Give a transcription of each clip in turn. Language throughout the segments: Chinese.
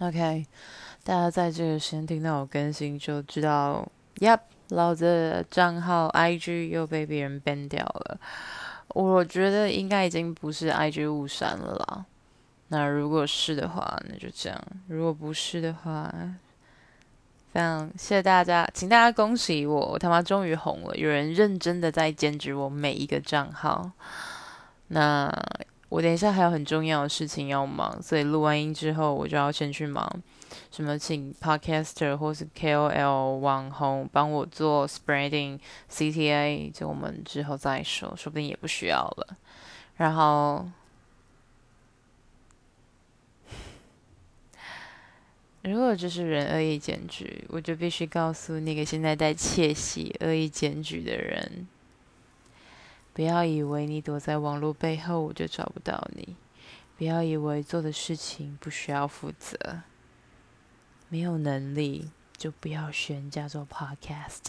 OK，大家在这个时间听到我更新，就知道，Yep，老子的账号 IG 又被别人 ban 掉了。我觉得应该已经不是 IG 误删了啦。那如果是的话，那就这样；如果不是的话，非常谢谢大家，请大家恭喜我，我他妈终于红了！有人认真的在检举我每一个账号。那。我等一下还有很重要的事情要忙，所以录完音之后我就要先去忙。什么请 Podcaster 或是 KOL 网红帮我做 Spreading CTA，就我们之后再说，说不定也不需要了。然后，如果这是人恶意检举，我就必须告诉那个现在在窃喜恶意检举的人。不要以为你躲在网络背后，我就找不到你。不要以为做的事情不需要负责。没有能力就不要学人家做 podcast。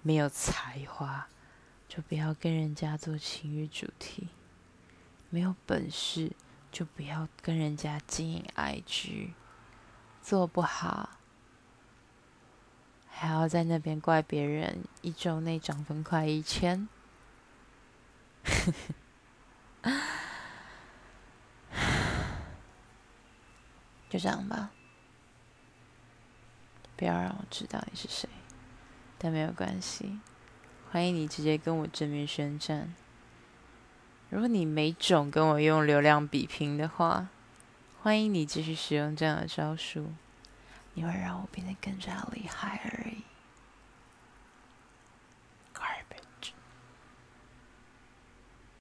没有才华就不要跟人家做情侣主题。没有本事就不要跟人家经营 IG。做不好还要在那边怪别人一周内涨粉快一千。就这样吧，不要让我知道你是谁，但没有关系，欢迎你直接跟我正面宣战。如果你没种跟我用流量比拼的话，欢迎你继续使用这样的招数，你会让我变得更加厉害而已。